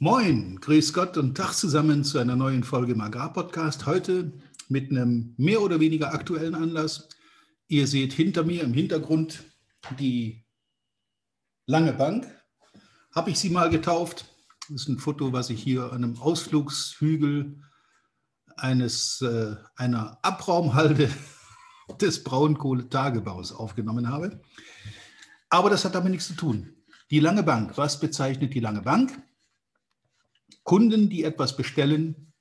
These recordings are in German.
Moin, grüß Gott und Tag zusammen zu einer neuen Folge im Agrarpodcast. Heute mit einem mehr oder weniger aktuellen Anlass. Ihr seht hinter mir im Hintergrund die lange Bank. Habe ich sie mal getauft. Das ist ein Foto, was ich hier an einem Ausflugshügel eines, äh, einer Abraumhalde des Braunkohletagebaus aufgenommen habe. Aber das hat damit nichts zu tun. Die lange Bank, was bezeichnet die lange Bank? Kunden, die etwas bestellen,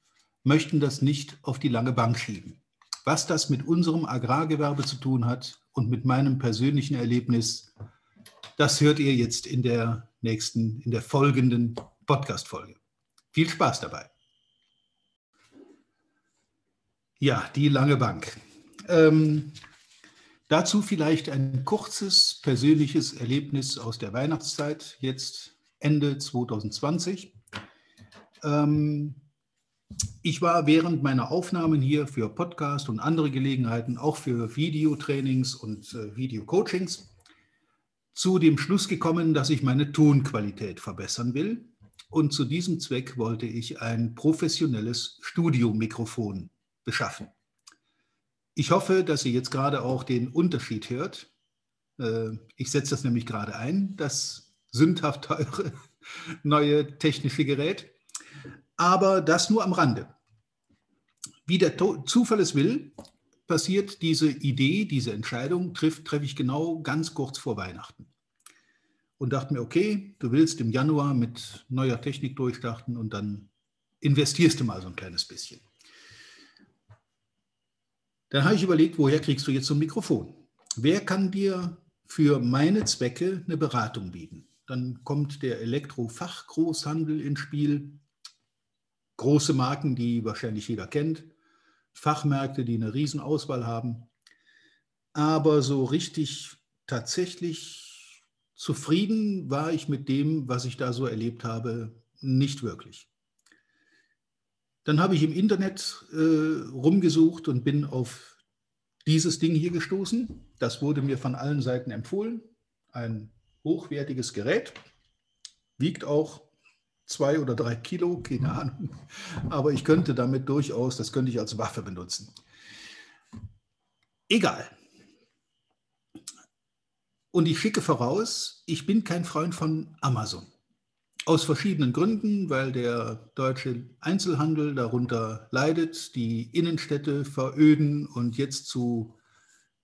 möchten das nicht auf die lange Bank schieben. Was das mit unserem Agrargewerbe zu tun hat und mit meinem persönlichen Erlebnis, das hört ihr jetzt in der nächsten, in der folgenden Podcast-Folge. Viel Spaß dabei. Ja, die lange Bank. Ähm, dazu vielleicht ein kurzes persönliches Erlebnis aus der Weihnachtszeit, jetzt Ende 2020. Ähm, ich war während meiner Aufnahmen hier für Podcast und andere Gelegenheiten, auch für Videotrainings und äh, Videocoachings, zu dem Schluss gekommen, dass ich meine Tonqualität verbessern will. Und zu diesem Zweck wollte ich ein professionelles Studiomikrofon beschaffen. Ich hoffe, dass ihr jetzt gerade auch den Unterschied hört. Äh, ich setze das nämlich gerade ein, das sündhaft teure neue technische Gerät. Aber das nur am Rande. Wie der Zufall es will, passiert diese Idee, diese Entscheidung, trifft, treffe ich genau ganz kurz vor Weihnachten. Und dachte mir, okay, du willst im Januar mit neuer Technik durchstarten und dann investierst du mal so ein kleines bisschen. Dann habe ich überlegt, woher kriegst du jetzt so ein Mikrofon? Wer kann dir für meine Zwecke eine Beratung bieten? Dann kommt der Elektrofachgroßhandel ins Spiel, große Marken, die wahrscheinlich jeder kennt, Fachmärkte, die eine Riesenauswahl haben. Aber so richtig tatsächlich zufrieden war ich mit dem, was ich da so erlebt habe, nicht wirklich. Dann habe ich im Internet äh, rumgesucht und bin auf dieses Ding hier gestoßen. Das wurde mir von allen Seiten empfohlen. Ein hochwertiges Gerät, wiegt auch zwei oder drei Kilo, keine Ahnung. Aber ich könnte damit durchaus, das könnte ich als Waffe benutzen. Egal. Und ich schicke voraus, ich bin kein Freund von Amazon. Aus verschiedenen Gründen, weil der deutsche Einzelhandel darunter leidet, die Innenstädte veröden und jetzt zu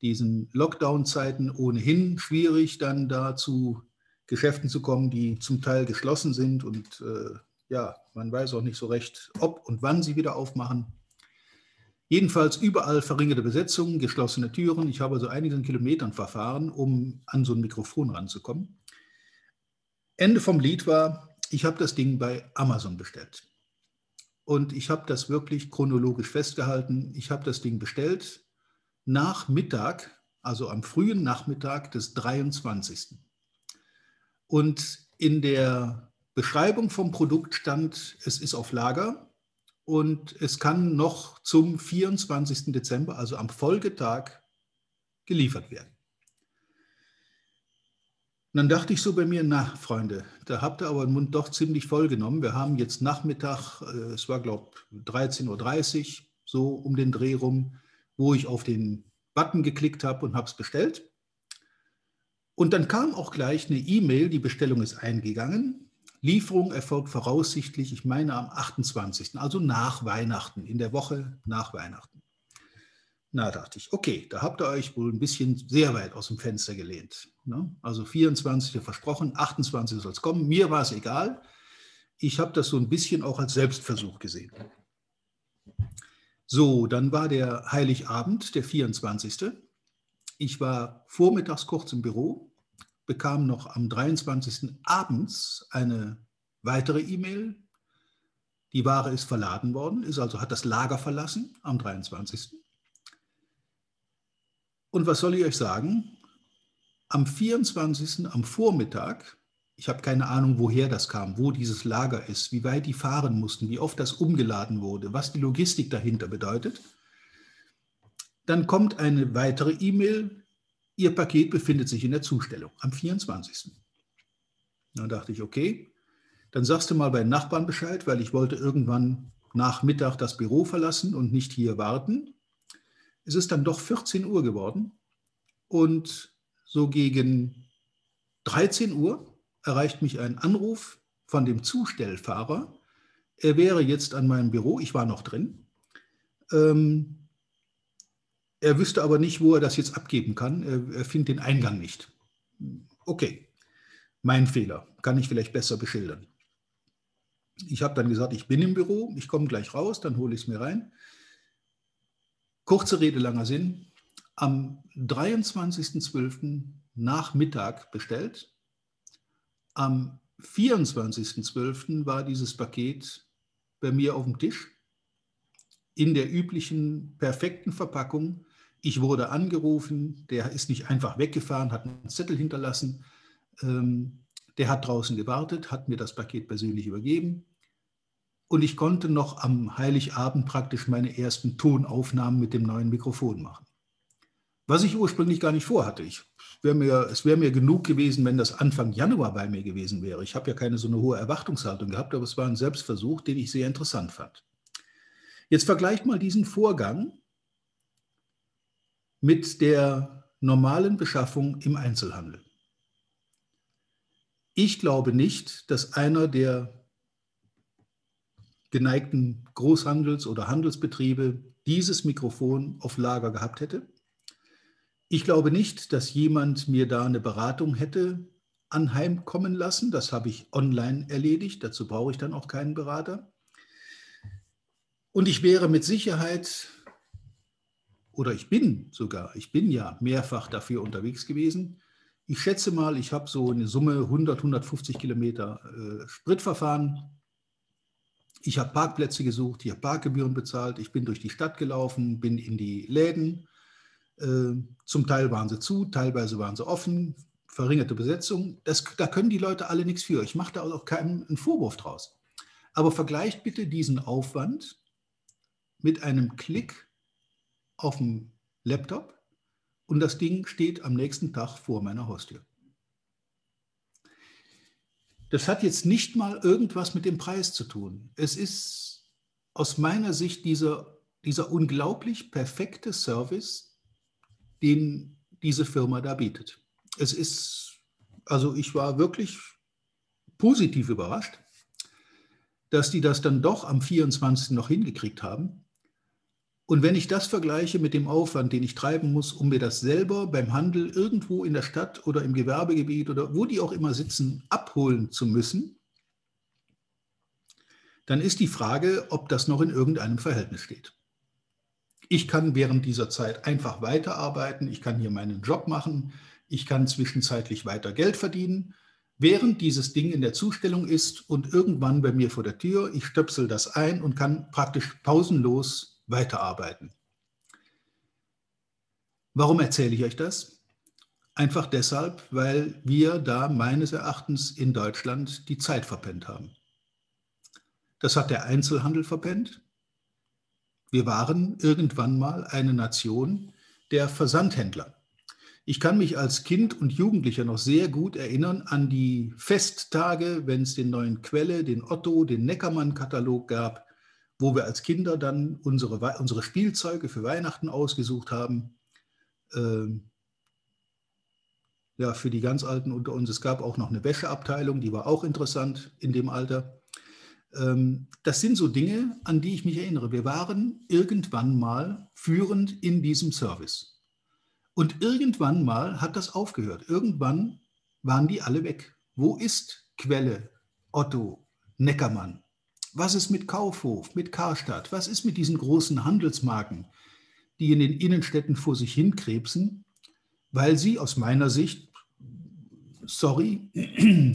diesen Lockdown-Zeiten ohnehin schwierig, dann da zu Geschäften zu kommen, die zum Teil geschlossen sind und äh, ja, man weiß auch nicht so recht, ob und wann sie wieder aufmachen. Jedenfalls überall verringerte Besetzungen, geschlossene Türen. Ich habe also einigen Kilometern verfahren, um an so ein Mikrofon ranzukommen. Ende vom Lied war, ich habe das Ding bei Amazon bestellt. Und ich habe das wirklich chronologisch festgehalten. Ich habe das Ding bestellt nach Mittag, also am frühen Nachmittag des 23. Und in der Beschreibung vom Produkt stand, es ist auf Lager und es kann noch zum 24. Dezember, also am Folgetag, geliefert werden. Und dann dachte ich so bei mir, na Freunde, da habt ihr aber den Mund doch ziemlich voll genommen. Wir haben jetzt Nachmittag, äh, es war glaube ich 13.30 Uhr, so um den Dreh rum, wo ich auf den Button geklickt habe und habe es bestellt. Und dann kam auch gleich eine E-Mail, die Bestellung ist eingegangen. Lieferung erfolgt voraussichtlich, ich meine am 28., also nach Weihnachten, in der Woche nach Weihnachten. Na, dachte ich, okay, da habt ihr euch wohl ein bisschen sehr weit aus dem Fenster gelehnt. Ne? Also 24 versprochen, 28 soll es kommen. Mir war es egal. Ich habe das so ein bisschen auch als Selbstversuch gesehen. So, dann war der Heiligabend, der 24. Ich war vormittags kurz im Büro, bekam noch am 23. abends eine weitere E-Mail. Die Ware ist verladen worden, ist also hat das Lager verlassen am 23. Und was soll ich euch sagen? Am 24. am Vormittag, ich habe keine Ahnung, woher das kam, wo dieses Lager ist, wie weit die fahren mussten, wie oft das umgeladen wurde, was die Logistik dahinter bedeutet. Dann kommt eine weitere E-Mail, Ihr Paket befindet sich in der Zustellung am 24. Dann dachte ich, okay, Dann sagst du mal bei den Nachbarn Bescheid, weil ich wollte irgendwann nach Mittag das Büro verlassen und nicht hier warten. Es ist dann doch 14 Uhr geworden und so gegen 13 Uhr erreicht mich ein Anruf von dem Zustellfahrer. Er wäre jetzt an meinem Büro, ich war noch drin. Ähm, er wüsste aber nicht, wo er das jetzt abgeben kann. Er, findet den Eingang nicht. Okay, mein Fehler. Kann ich vielleicht besser beschildern. Ich habe dann gesagt, ich bin im Büro, ich komme gleich raus, dann hole ich es mir rein. Kurze Rede, langer Sinn. Am 23.12. Nachmittag bestellt. Am 24.12. war dieses Paket bei mir auf dem Tisch in der üblichen perfekten Verpackung. Ich wurde angerufen, der ist nicht einfach weggefahren, hat einen Zettel hinterlassen. Ähm, der hat draußen gewartet, hat mir das Paket persönlich übergeben. Und ich konnte noch am Heiligabend praktisch meine ersten Tonaufnahmen mit dem neuen Mikrofon machen. Was ich ursprünglich gar nicht vorhatte. Ich wär mir, es wäre mir genug gewesen, wenn das Anfang Januar bei mir gewesen wäre. Ich habe ja keine so eine hohe Erwartungshaltung gehabt, aber es war ein Selbstversuch, den ich sehr interessant fand. Jetzt vergleicht mal diesen Vorgang mit der normalen Beschaffung im Einzelhandel. Ich glaube nicht, dass einer der geneigten Großhandels- oder Handelsbetriebe dieses Mikrofon auf Lager gehabt hätte. Ich glaube nicht, dass jemand mir da eine Beratung hätte anheimkommen lassen. Das habe ich online erledigt. Dazu brauche ich dann auch keinen Berater. Und ich wäre mit Sicherheit, oder ich bin sogar, ich bin ja mehrfach dafür unterwegs gewesen, ich schätze mal, ich habe so eine Summe 100, 150 Kilometer äh, Spritverfahren. Ich habe Parkplätze gesucht, ich habe Parkgebühren bezahlt, ich bin durch die Stadt gelaufen, bin in die Läden. Äh, zum Teil waren sie zu, teilweise waren sie offen, verringerte Besetzung. Das, da können die Leute alle nichts für. Ich mache da auch keinen einen Vorwurf draus. Aber vergleicht bitte diesen Aufwand mit einem Klick auf dem Laptop und das Ding steht am nächsten Tag vor meiner Haustür. Das hat jetzt nicht mal irgendwas mit dem Preis zu tun. Es ist aus meiner Sicht dieser, dieser unglaublich perfekte Service, den diese Firma da bietet. Es ist, also ich war wirklich positiv überrascht, dass die das dann doch am 24. noch hingekriegt haben. Und wenn ich das vergleiche mit dem Aufwand, den ich treiben muss, um mir das selber beim Handel irgendwo in der Stadt oder im Gewerbegebiet oder wo die auch immer sitzen, abholen zu müssen, dann ist die Frage, ob das noch in irgendeinem Verhältnis steht. Ich kann während dieser Zeit einfach weiterarbeiten, ich kann hier meinen Job machen, ich kann zwischenzeitlich weiter Geld verdienen, während dieses Ding in der Zustellung ist und irgendwann bei mir vor der Tür, ich stöpsel das ein und kann praktisch pausenlos weiterarbeiten. Warum erzähle ich euch das? Einfach deshalb, weil wir da meines Erachtens in Deutschland die Zeit verpennt haben. Das hat der Einzelhandel verpennt. Wir waren irgendwann mal eine Nation der Versandhändler. Ich kann mich als Kind und Jugendlicher noch sehr gut erinnern an die Festtage, wenn es den neuen Quelle, den Otto, den Neckermann-Katalog gab wo wir als Kinder dann unsere, unsere Spielzeuge für Weihnachten ausgesucht haben. Ähm, ja, für die ganz Alten unter uns. Es gab auch noch eine Wäscheabteilung, die war auch interessant in dem Alter. Ähm, das sind so Dinge, an die ich mich erinnere. Wir waren irgendwann mal führend in diesem Service. Und irgendwann mal hat das aufgehört. Irgendwann waren die alle weg. Wo ist Quelle, Otto, Neckermann? Was ist mit Kaufhof, mit Karstadt? Was ist mit diesen großen Handelsmarken, die in den Innenstädten vor sich hinkrebsen, weil sie aus meiner Sicht, sorry,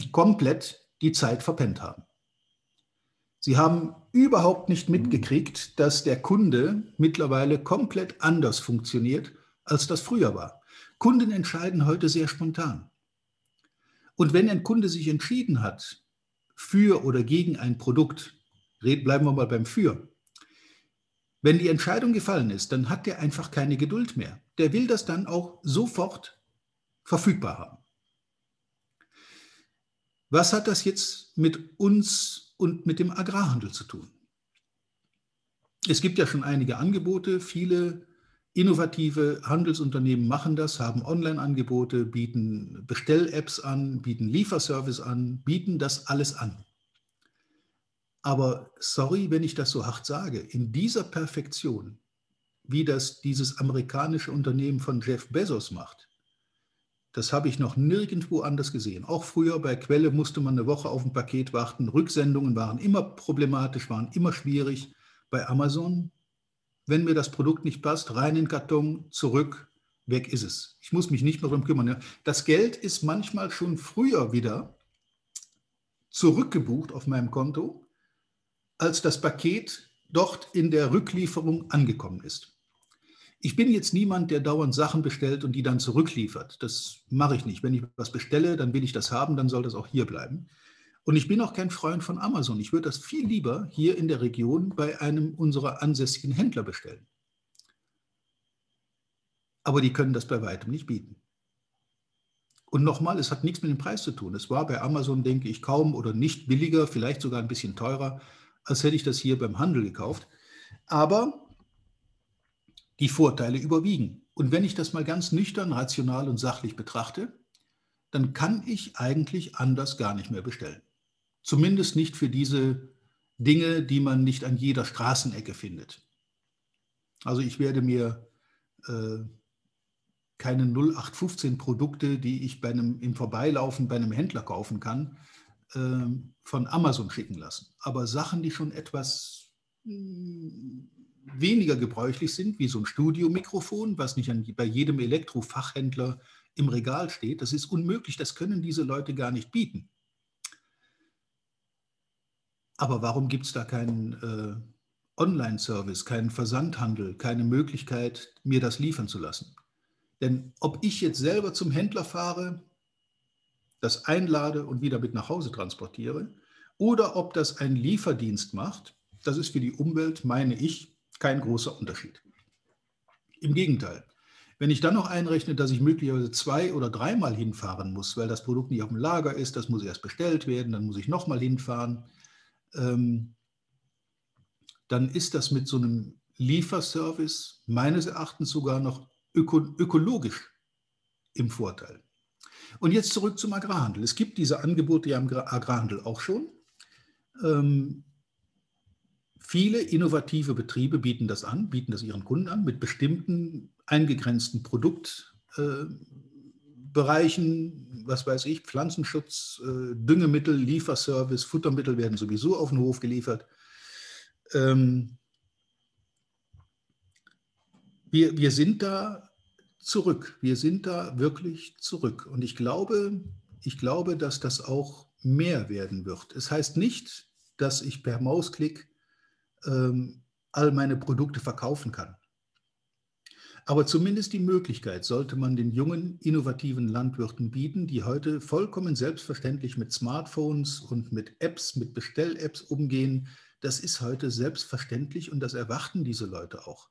komplett die Zeit verpennt haben? Sie haben überhaupt nicht mitgekriegt, dass der Kunde mittlerweile komplett anders funktioniert, als das früher war. Kunden entscheiden heute sehr spontan. Und wenn ein Kunde sich entschieden hat für oder gegen ein Produkt, bleiben wir mal beim Für. Wenn die Entscheidung gefallen ist, dann hat der einfach keine Geduld mehr. Der will das dann auch sofort verfügbar haben. Was hat das jetzt mit uns und mit dem Agrarhandel zu tun? Es gibt ja schon einige Angebote, viele innovative Handelsunternehmen machen das, haben Online-Angebote, bieten Bestell-Apps an, bieten Lieferservice an, bieten das alles an. Aber sorry, wenn ich das so hart sage, in dieser Perfektion, wie das dieses amerikanische Unternehmen von Jeff Bezos macht, das habe ich noch nirgendwo anders gesehen. Auch früher bei Quelle musste man eine Woche auf ein Paket warten. Rücksendungen waren immer problematisch, waren immer schwierig. Bei Amazon, wenn mir das Produkt nicht passt, rein in den Karton, zurück, weg ist es. Ich muss mich nicht mehr darum kümmern. Das Geld ist manchmal schon früher wieder zurückgebucht auf meinem Konto, als das Paket dort in der Rücklieferung angekommen ist. Ich bin jetzt niemand, der dauernd Sachen bestellt und die dann zurückliefert. Das mache ich nicht. Wenn ich was bestelle, dann will ich das haben, dann soll das auch hier bleiben. Und ich bin auch kein Freund von Amazon. Ich würde das viel lieber hier in der Region bei einem unserer ansässigen Händler bestellen. Aber die können das bei weitem nicht bieten. Und nochmal, es hat nichts mit dem Preis zu tun. Es war bei Amazon, denke ich, kaum oder nicht billiger, vielleicht sogar ein bisschen teurer, als hätte ich das hier beim Handel gekauft. Aber die Vorteile überwiegen. Und wenn ich das mal ganz nüchtern, rational und sachlich betrachte, dann kann ich eigentlich anders gar nicht mehr bestellen. Zumindest nicht für diese Dinge, die man nicht an jeder Straßenecke findet. Also ich werde mir äh, keine 0815 Produkte, die ich bei einem, im Vorbeilaufen bei einem Händler kaufen kann, von Amazon schicken lassen. Aber Sachen, die schon etwas mh, hm, weniger gebräuchlich sind, wie so ein Studiomikrofon, was nicht an, bei jedem Elektrofachhändler im Regal steht, das ist unmöglich, das können diese Leute gar nicht bieten. Aber warum gibt es da keinen äh, Online-Service, keinen Versandhandel, keine Möglichkeit, mir das liefern zu lassen? Denn ob ich jetzt selber zum Händler fahre, das einlade und wieder mit nach Hause transportiere, oder ob das ein Lieferdienst macht, das ist für die Umwelt, meine ich, kein großer Unterschied. Im Gegenteil. Wenn ich dann noch einrechne, dass ich möglicherweise zwei oder dreimal hinfahren muss, weil das Produkt nicht auf dem Lager ist, das muss erst bestellt werden, dann muss ich nochmal hinfahren, ähm, dann ist das mit so einem Lieferservice meines Erachtens sogar noch öko ökologisch im Vorteil. Und jetzt zurück zum Agrarhandel. Es gibt diese Angebote ja im Agrarhandel auch schon. Ähm, viele innovative Betriebe bieten das an, bieten das ihren Kunden an mit bestimmten eingegrenzten Produktbereichen, äh, was weiß ich, Pflanzenschutz, äh, Düngemittel, Lieferservice, Futtermittel werden sowieso auf den Hof geliefert. Ähm, wir, wir sind da zurück. Wir sind da wirklich zurück. Und ich glaube, ich glaube, dass das auch mehr werden wird. Es heißt nicht, dass ich per Mausklick ähm, all meine Produkte verkaufen kann. Aber zumindest die Möglichkeit sollte man den jungen, innovativen Landwirten bieten, die heute vollkommen selbstverständlich mit Smartphones und mit Apps, mit Bestell-Apps umgehen. Das ist heute selbstverständlich und das erwarten diese Leute auch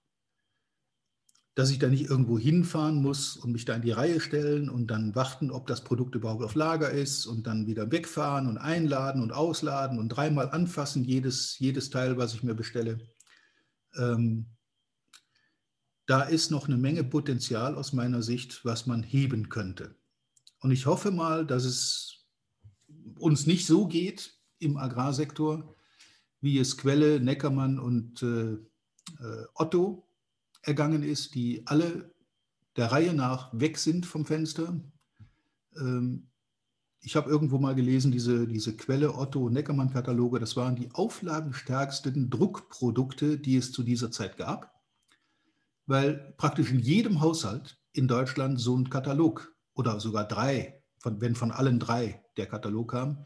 dass ich da nicht irgendwo hinfahren muss und mich da in die Reihe stellen und dann warten, ob das Produkt überhaupt auf Lager ist und dann wieder wegfahren und einladen und ausladen und dreimal anfassen, jedes, jedes Teil, was ich mir bestelle. Ähm, da ist noch eine Menge Potenzial aus meiner Sicht, was man heben könnte. Und ich hoffe mal, dass es uns nicht so geht im Agrarsektor, wie es Quelle, Neckermann und äh, äh Otto ergangen ist, die alle der Reihe nach weg sind vom Fenster. Ähm, ich habe irgendwo mal gelesen, diese, diese Quelle Otto Neckermann-Kataloge, das waren die auflagenstärksten Druckprodukte, die es zu dieser Zeit gab, weil praktisch in jedem Haushalt in Deutschland so ein Katalog oder sogar drei, von, wenn von allen drei der Katalog kam,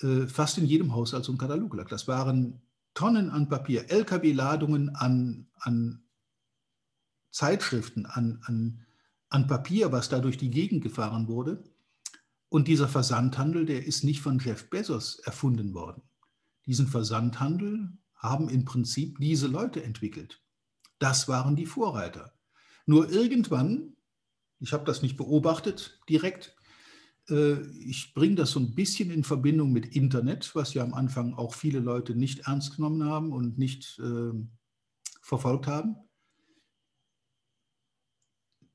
äh, fast in jedem Haushalt so ein Katalog lag. Das waren Tonnen an Papier, LKW-Ladungen an, an Zeitschriften, an, an, an Papier, was da durch die Gegend gefahren wurde. Und dieser Versandhandel, der ist nicht von Jeff Bezos erfunden worden. Diesen Versandhandel haben im Prinzip diese Leute entwickelt. Das waren die Vorreiter. Nur irgendwann, ich habe das nicht beobachtet direkt, Äh, ich bringe das so ein bisschen in Verbindung mit Internet, was ja am Anfang auch viele Leute nicht ernst genommen haben und nicht äh, verfolgt haben.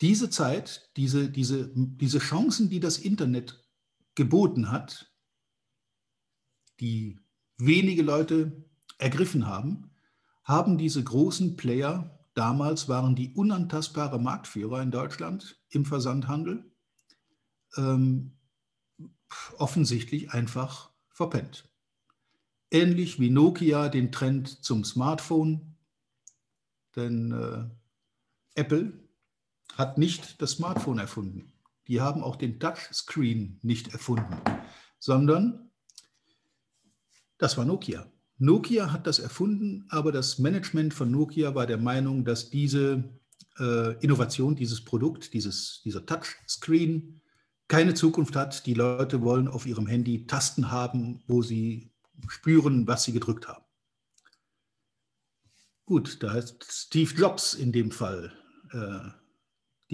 Diese Zeit, diese, diese, diese Chancen, die das Internet geboten hat, die wenige Leute ergriffen haben, haben diese großen Player, damals waren die unantastbare Marktführer in Deutschland im Versandhandel, ähm, offensichtlich einfach verpennt. Ähnlich wie Nokia den Trend zum Smartphone, denn äh, Apple hat nicht das Smartphone erfunden. Die haben auch den Touchscreen nicht erfunden, sondern das war Nokia. Nokia hat das erfunden, aber das Management von Nokia war der Meinung, dass diese äh, Innovation, dieses Produkt, dieses, dieser Touchscreen keine Zukunft hat. Die Leute wollen auf ihrem Handy Tasten haben, wo sie spüren, was sie gedrückt haben. Gut, da hat Steve Jobs in dem Fall äh,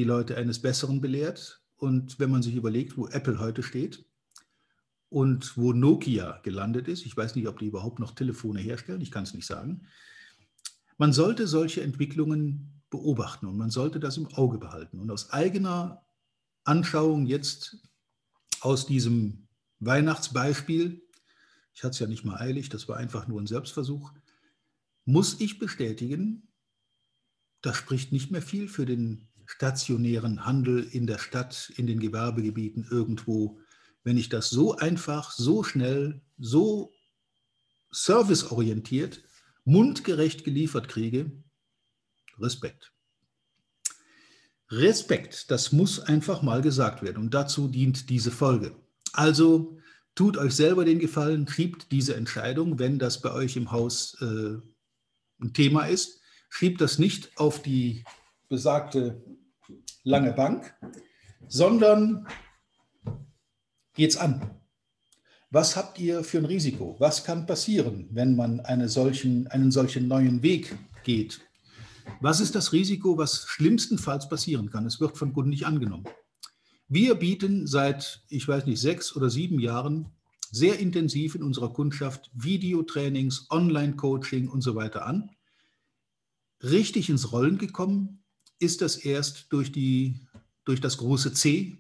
die Leute eines Besseren belehrt. Und wenn man sich überlegt, wo Apple heute steht und wo Nokia gelandet ist, ich weiß nicht, ob die überhaupt noch Telefone herstellen, ich kann es nicht sagen, man sollte solche Entwicklungen beobachten und man sollte das im Auge behalten. Und aus eigener Anschauung jetzt aus diesem Weihnachtsbeispiel, ich hatte es ja nicht mal eilig, das war einfach nur ein Selbstversuch, muss ich bestätigen, das spricht nicht mehr viel für den stationären Handel in der Stadt, in den Gewerbegebieten irgendwo. Wenn ich das so einfach, so schnell, so serviceorientiert, mundgerecht geliefert kriege, Respekt. Respekt, das muss einfach mal gesagt werden und dazu dient diese Folge. Also tut euch selber den Gefallen, schiebt diese Entscheidung, wenn das bei euch im Haus äh, ein Thema ist, schiebt das nicht auf die besagte lange Bank, sondern geht's an. Was habt ihr für ein Risiko? Was kann passieren, wenn man eine solchen, einen solchen neuen Weg geht? Was ist das Risiko, was schlimmstenfalls passieren kann? Es wird von Kunden nicht angenommen. Wir bieten seit, ich weiß nicht, sechs oder sieben Jahren sehr intensiv in unserer Kundschaft Videotrainings, Online-Coaching und so weiter an. Richtig ins Rollen gekommen ist das erst durch, die, durch das große C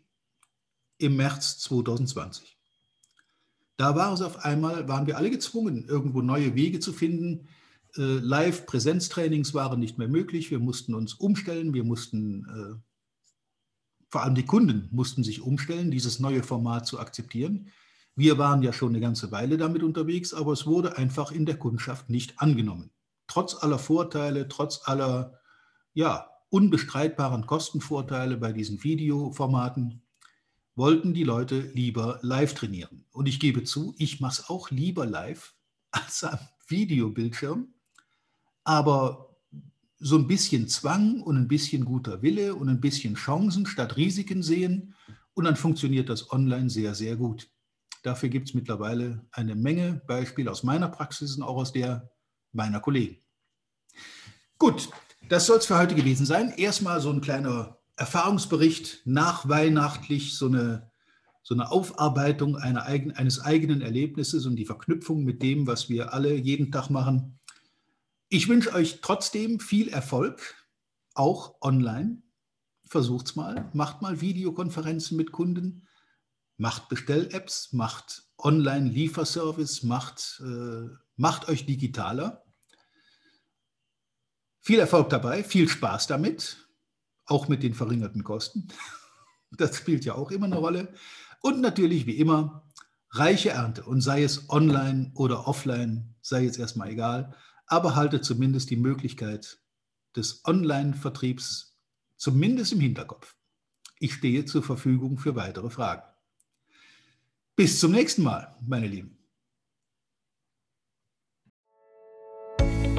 im März 2020. Da war es auf einmal, waren wir alle gezwungen, irgendwo neue Wege zu finden, äh, Live-Präsenztrainings waren nicht mehr möglich. Wir mussten uns umstellen. Wir mussten, äh, vor allem die Kunden mussten sich umstellen, dieses neue Format zu akzeptieren. Wir waren ja schon eine ganze Weile damit unterwegs, aber es wurde einfach in der Kundschaft nicht angenommen. Trotz aller Vorteile, trotz aller ja, unbestreitbaren Kostenvorteile bei diesen Videoformaten wollten die Leute lieber live trainieren. Und ich gebe zu, ich mache es auch lieber live als am Videobildschirm. Aber so ein bisschen Zwang und ein bisschen guter Wille und ein bisschen Chancen statt Risiken sehen und dann funktioniert das online sehr, sehr gut. Dafür gibt es mittlerweile eine Menge Beispiele aus meiner Praxis und auch aus der meiner Kollegen. Gut, das soll es für heute gewesen sein. Erstmal so ein kleiner Erfahrungsbericht nachweihnachtlich, so eine, so eine Aufarbeitung einer eines eigenen Erlebnisses und die Verknüpfung mit dem, was wir alle jeden Tag machen. Ich wünsche euch trotzdem viel Erfolg, auch online. Versucht's mal, macht mal Videokonferenzen mit Kunden, macht Bestell-Apps, macht Online-Lieferservice, macht, äh, macht euch digitaler. Viel Erfolg dabei, viel Spaß damit, auch mit den verringerten Kosten. Das spielt ja auch immer eine Rolle. Und natürlich, wie immer, reiche Ernte. Und sei es online oder offline, sei jetzt erstmal egal aber halte zumindest die Möglichkeit des Online-Vertriebs zumindest im Hinterkopf. Ich stehe zur Verfügung für weitere Fragen. Bis zum nächsten Mal, meine Lieben.